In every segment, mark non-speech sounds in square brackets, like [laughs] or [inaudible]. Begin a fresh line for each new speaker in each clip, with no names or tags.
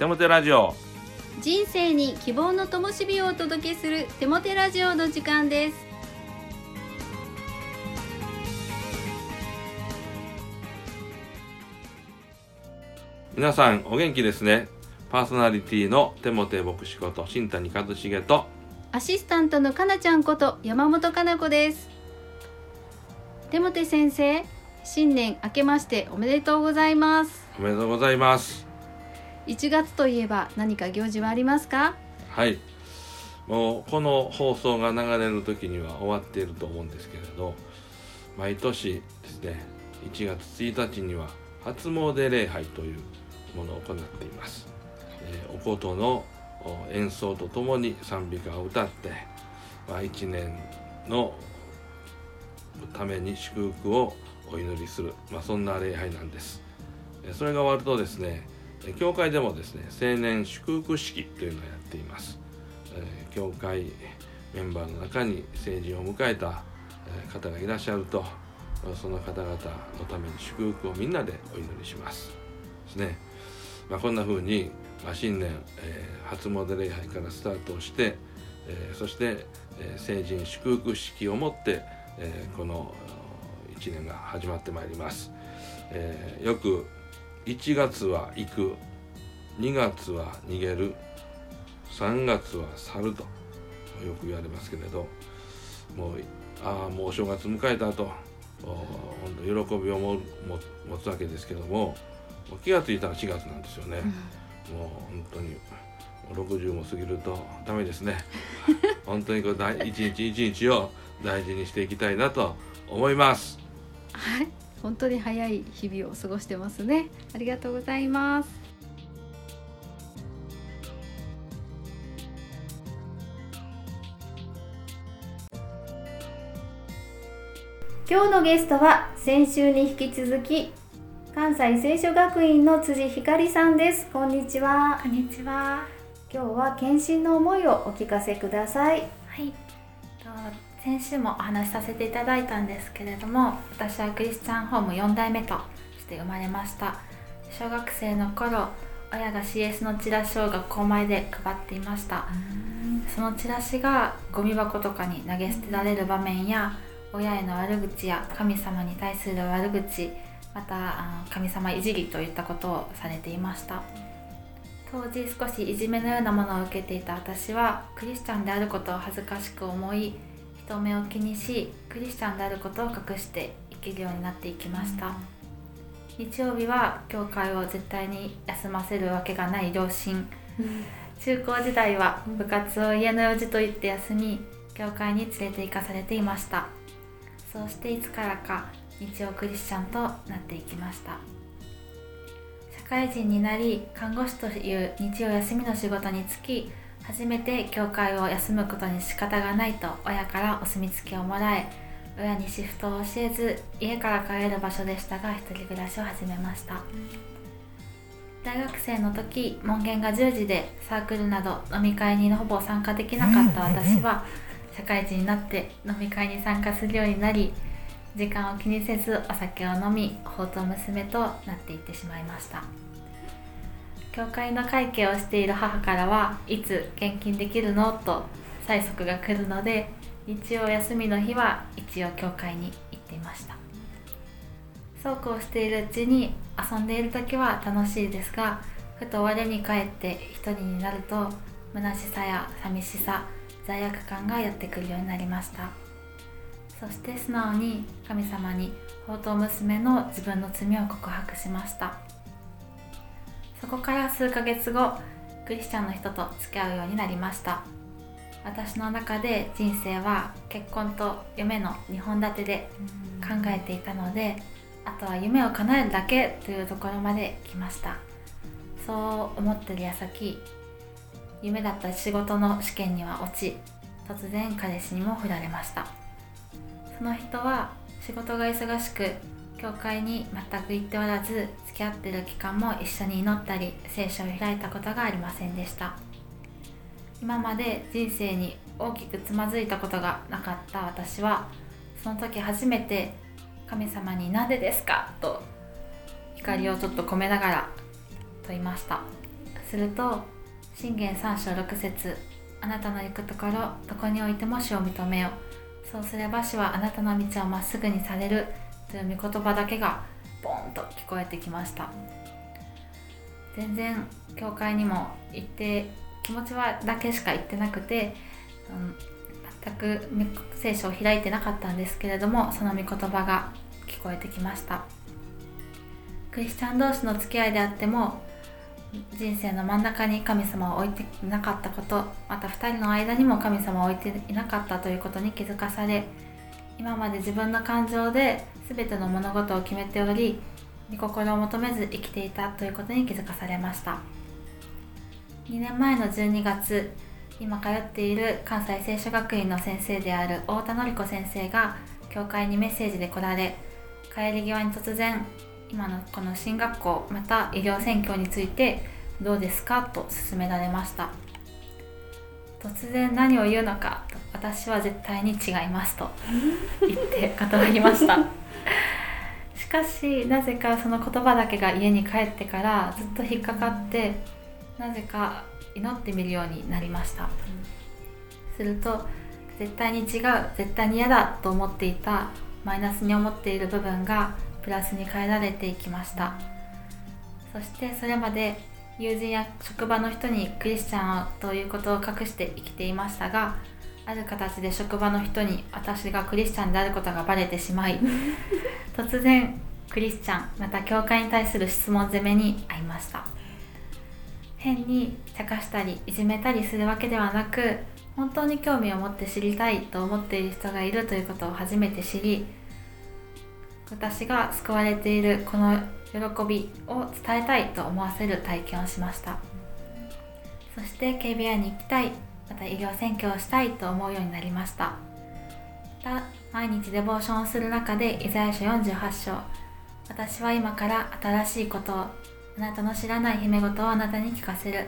テモテラジオ。
人生に希望の灯火をお届けするテモテラジオの時間です。
皆さんお元気ですね。パーソナリティのテモテ牧師こと新谷一茂と。
アシスタントのかなちゃんこと山本かな子です。テモテ先生新年明けましておめでとうございます。
おめでとうございます
1月といえば何か行事はありますか？
はい。もうこの放送が流れる時には終わっていると思うんですけれど毎年ですね1月1日には初詣礼拝というものを行っています、えーお琴のお演奏とともに賛美歌を歌って、まあ、1年のために祝福をお祈りする、まあ、そんな礼拝なんです。えそれが終わるとですね教会でもですね青年祝福式というのをやっています。えー教会メンバーの中に成人を迎えたえ方がいらっしゃるとまあその方々のために祝福をみんなでお祈りします。ですね、まあ、こんな風に、まあ、新年、えー初詣礼拝からスタートをして、えーそして、えー成人祝福式をもって、えーこの1年が始まってまいります、えーよく1月は行く。2月は逃げる。3月は去ると。よく言われますけれど。もうああもうお正月迎えたと。お本当喜びをもも持つわけですけども。もう気がついたら4月なんですよね、もう本当にもう60も過ぎるとダメですね。[laughs] 本当にこう大一日一日を大事にしていきたいなと思います。
はい本当に早い日々を過ごしてますね。ありがとうございます。今日のゲストは先週に引き続き関西聖書学院の辻ひかりさんです。こんにちは。
こんにちは。
今日は献身の思いをお聞かせください。
はい。と先週もお話しさせていただいたんですけれども、私はクリスチャンホーム4代目として生まれました。小学生の頃、親が CS のチラシを学校前で配っていました。そのチラシがゴミ箱とかに投げ捨てられる場面や、親への悪口や神様に対する悪口、また神様いじりといったことをされていました。当時少しいじめのようなものを受けていた私はクリスチャンであることを恥ずかしく思い人目を気にしクリスチャンであることを隠して生きるようになっていきました、日曜日は教会を絶対に休ませるわけがない両親。中高時代は部活を家の用事と言って休み教会に連れて行かされていました。そうしていつからか日曜クリスチャンとなっていきました。社会人になり看護師という日曜休みの仕事に就き初めて教会を休むことに仕方がないと親からお墨付きをもらえ親にシフトを教えず家から帰る場所でしたが一人暮らしを始めました。大学生の時門限が10時でサークルなど飲み会にほぼ参加できなかった私は社会人になって飲み会に参加するようになり時間を気にせずお酒を飲み放蕩娘となっていってしまいました教会の会計をしている母からはいつ献金できるのと催促が来るので日曜休みの日は一応教会に行っていました。そうこうしているうちに遊んでいる時は楽しいですがふと我に返って一人になると虚しさや寂しさ罪悪感がやってくるようになりました。そして素直に神様に放蕩娘の自分の罪を告白しました。そこから数ヶ月後クリスチャンの人と付き合うようになりました。私の中で人生は結婚と夢の2本立てで考えていたのであとは夢を叶えるだけというところまで来ました。そう思ってる矢先夢だった仕事の試験には落ち突然彼氏にも振られました。その人は仕事が忙しく教会に全く行っておらず付き合ってる期間も一緒に祈ったり聖書を開いたことがありませんでした。今まで人生に大きくつまずいたことがなかった私はその時初めて神様に「なんですか?」と怒りをちょっと込めながら問いました。すると信玄三章六節あなたの行くところどこにおいても死を認めよそうすれば死はあなたの道をまっすぐにされる。という御言葉だけがボンと聞こえてきました。全然教会にも行って気持ちはだけしか言ってなくて、うん、全く聖書を開いてなかったんですけれどもその御言葉が聞こえてきました。クリスチャン同士の付き合いであっても人生の真ん中に神様を置いていなかったことまた2人の間にも神様を置いていなかったということに気づかされ今まで自分の感情で全ての物事を決めており御心を求めず生きていたということに気づかされました。2年前の12月今通っている関西聖書学院の先生である太田典子先生が教会にメッセージで来られ帰り際に突然今のこの進学校また医療選挙についてどうですかと勧められました。突然何を言うのかと私は絶対に違いますと言って断りました。しかしなぜかその言葉だけが家に帰ってからずっと引っかかってなぜか祈ってみるようになりました、すると絶対に違う絶対に嫌だと思っていたマイナスに思っている部分がプラスに変えられていきました。そしてそれまで友人や職場の人にクリスチャンということを隠して生きていましたがある形で職場の人に私がクリスチャンであることがバレてしまい [laughs] 突然クリスチャンまた教会に対する質問攻めに遭いました。変に茶化したりいじめたりするわけではなく本当に興味を持って知りたいと思っている人がいるということを初めて知り私が救われているこの喜びを伝えたいと思わせる体験をしました。そして KBI に行きたいまた医療選挙をしたいと思うようになりました。また毎日デボーションをする中でイザヤ書48章私は今から新しいことをあなたの知らない姫事をあなたに聞かせる。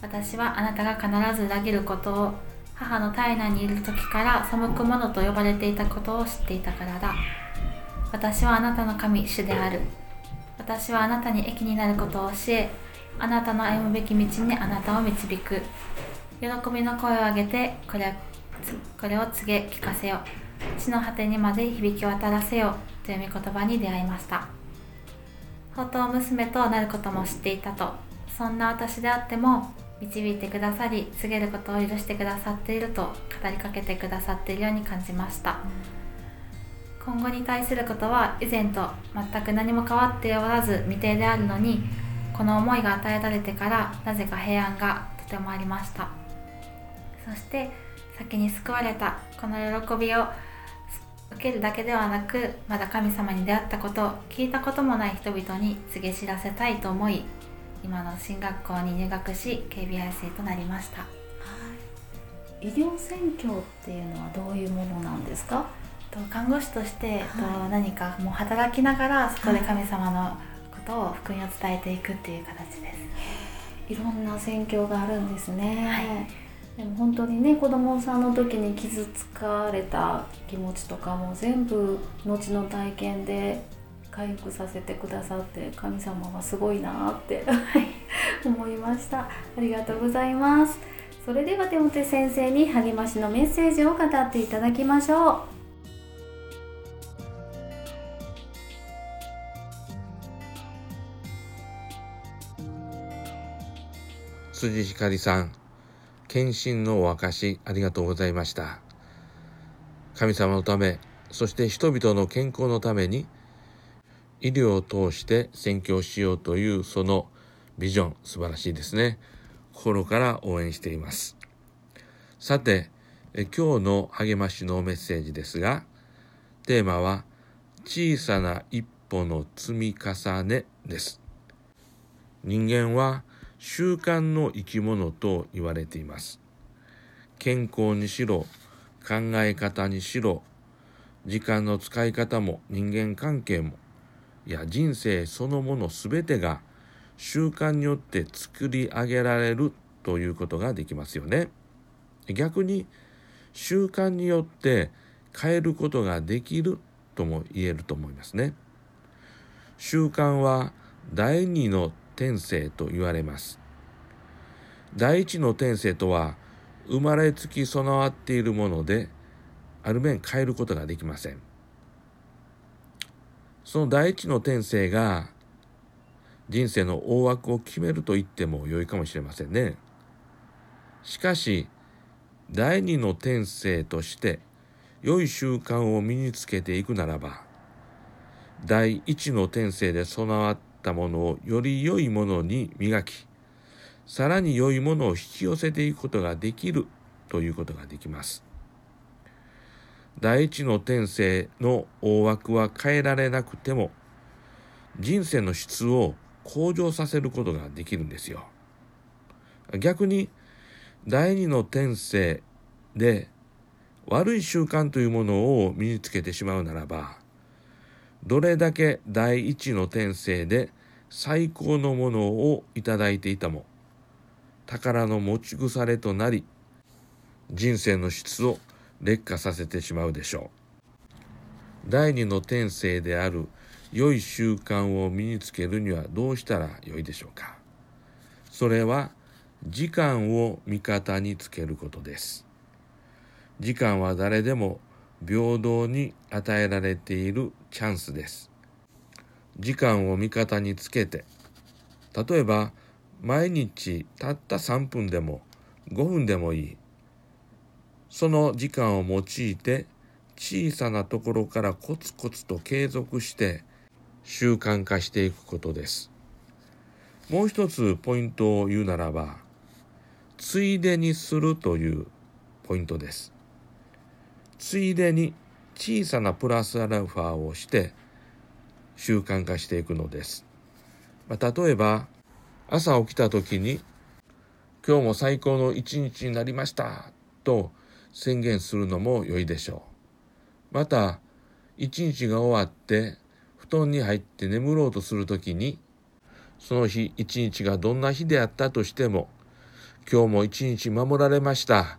私はあなたが必ず裏切ることを母の体内にいる時から背く者と呼ばれていたことを知っていたからだ。私はあなたの神主である。私はあなたに益になることを教えあなたの歩むべき道にあなたを導く。喜びの声を上げてこれこれを告げ聞かせよ地の果てにまで響き渡らせよという御言葉に出会いました。宝刀娘となることも知っていたと。そんな私であっても導いてくださり告げることを許してくださっていると語りかけてくださっているように感じました、今後に対することは以前と全く何も変わっておらず未定であるのにこの思いが与えられてからなぜか平安がとてもありました。そして先に救われたこの喜びを受けるだけではなくまだ神様に出会ったこと聞いたこともない人々に告げ知らせたいと思い今の進学校に入学し KBI 生となりました、は
い、医療選挙っていうのはどういうものなんですか？
と看護師として、と何かもう働きながらそこで神様のことを福音を伝えていくっていう形です。
いろんな宣教があるんですね。はい。でも本当にね子供さんの時に傷つかれた気持ちとかも全部後の体験で回復させてくださって神様はすごいなって思いました。ありがとうございます。それでは手モ先生に励ましのメッセージを語っていただきましょう
辻ひかりさん、献身のお証ありがとうございました。神様のため、そして人々の健康のために、医療を通して宣教しようというそのビジョン、素晴らしいですね。心から応援しています。さて、今日の励ましのメッセージですが、テーマは、小さな一歩の積み重ねです。人間は習慣の生き物と言われています。健康にしろ、考え方にしろ、時間の使い方も人間関係も、いや人生そのもの全てが習慣によって作り上げられるということができますよね。逆に習慣によって変えることができるとも言えると思いますね。習慣は第二の天性と言われます。第一の転生とは生まれつき備わっているものである面変えることができませんその第一の転生が人生の大枠を決めると言っても良いかもしれませんねしかし第二の転生として良い習慣を身につけていくならば第一の転生で備わったものをより良いものに磨きさらに良いものを引き寄せていくことができるということができます。第一の転生の大枠は変えられなくても人生の質を向上させることができるんですよ。逆に第二の転生で悪い習慣というものを身につけてしまうならばどれだけ第一の転生で最高のものをいただいていたも。宝の持ち腐れとなり人生の質を劣化させてしまうでしょう。第二の転生である良い習慣を身につけるにはどうしたらよいでしょうか。それは時間を味方につけることです。時間は誰でも平等に与えられているチャンスです。時間を味方につけて。例えば毎日たった3分でも5分でもいい。その時間を用いて小さなところからコツコツと継続して習慣化していくことです。もう一つポイントを言うならばついでにするというポイントです。ついでに小さなプラスアルファをして習慣化していくのです。まあ、例えば朝起きた時に今日も最高の一日になりましたと宣言するのも良いでしょう。また一日が終わって布団に入って眠ろうとする時にその日一日がどんな日であったとしても今日も一日守られました。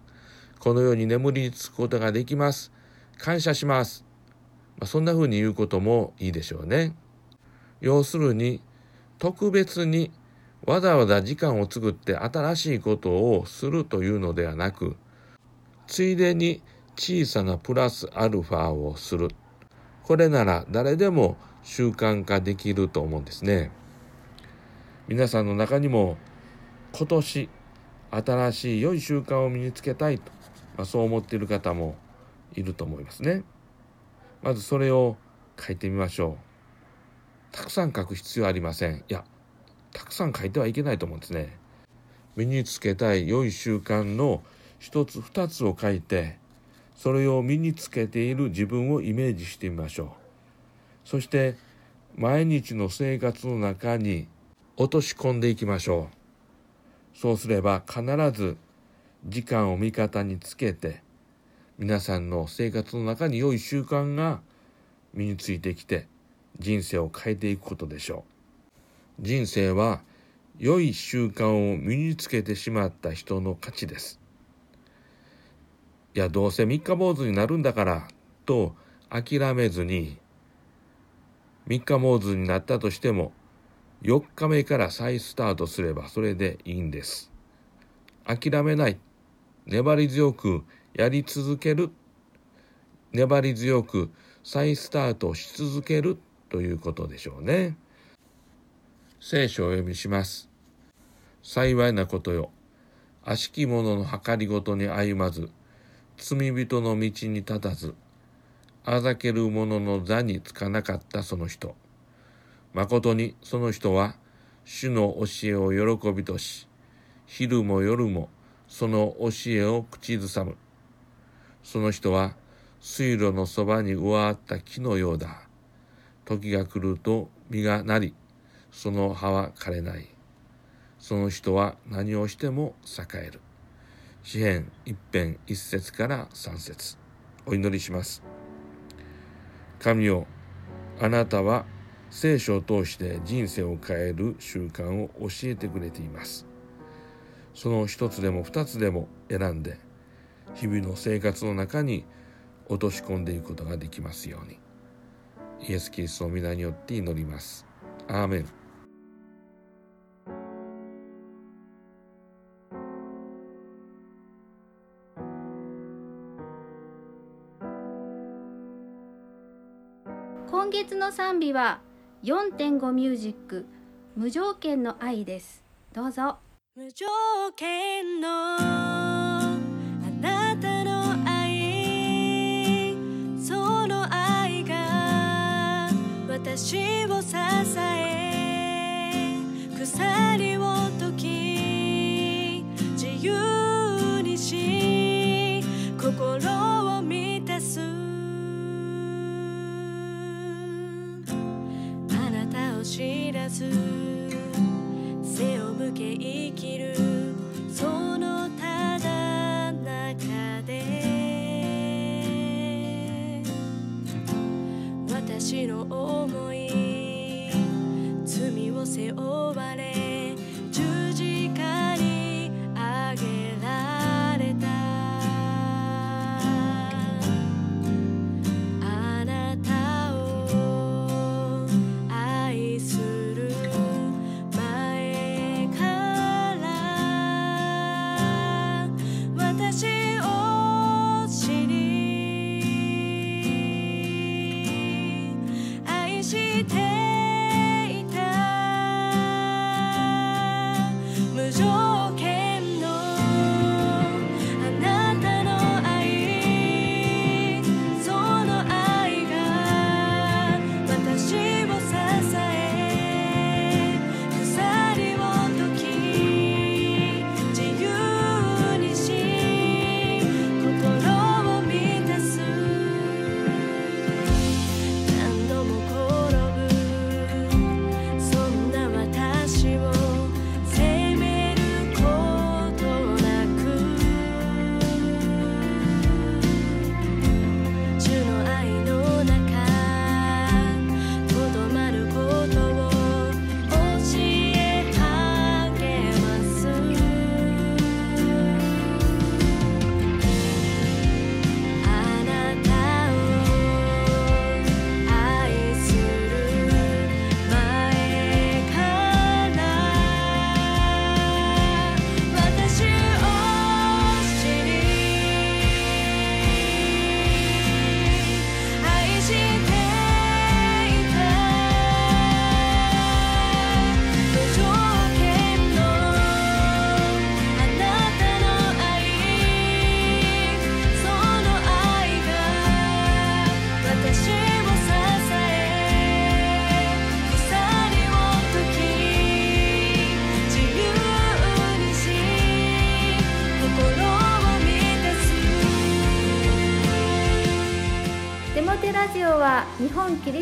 このように眠りにつくことができます。感謝します。まあ、そんな風に言うこともいいでしょうね。要するに、特別にわざわざ時間を作って新しいことをするというのではなく、ついでに小さなプラスアルファをする。これなら誰でも習慣化できると思うんですね。皆さんの中にも今年新しい良い習慣を身につけたいとまあ、そう思っている方もいると思いますね。まずそれを書いてみましょう。たくさん書く必要ありません。いや、たくさん書いてはいけないと思うんですね。身につけたい良い習慣の一つ二つを書いて、それを身につけている自分をイメージしてみましょう。そして毎日の生活の中に落とし込んでいきましょう。そうすれば必ず時間を味方につけて皆さんの生活の中に良い習慣が身についてきて人生を変えていくことでしょう。人生は良い習慣を身につけてしまった人の価値です。いやどうせ三日坊主になるんだからと諦めずに三日坊主になったとしても4日目から再スタートすればそれでいいんです。諦めない。粘り強くやり続ける。粘り強く再スタートし続けるということでしょうね。聖書を読みします。幸いなことよ。悪しき者の計りごとに歩まず罪人の道に立たずあざける者の座につかなかったその人。誠にその人は主の教えを喜びとし昼も夜もその教えを口ずさむ。その人は水路のそばに植わった木のようだ。時が来ると実がなり、その葉は枯れない。その人は何をしても栄える。詩編一編一節から三節。お祈りします。神よ、あなたは聖書を通して人生を変える習慣を教えてくれています。その一つでも二つでも選んで日々の生活の中に落とし込んでいくことができますように。イエス・キリストの皆によって祈ります。アーメン。
今月の賛美は4.5ミュージック無条件の愛です。どうぞ。
Mas eu 私の思い。罪を背負われ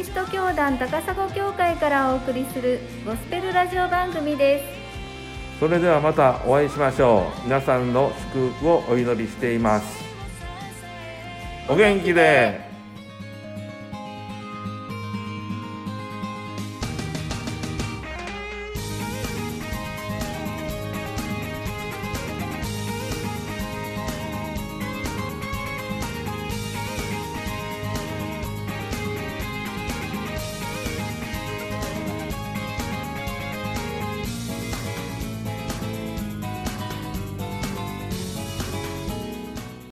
リスト教団高砂教会からお送りするゴスペルラジオ番組です。
それではまたお会いしましょう。皆さんの祝福をお祈りしています。お元気で。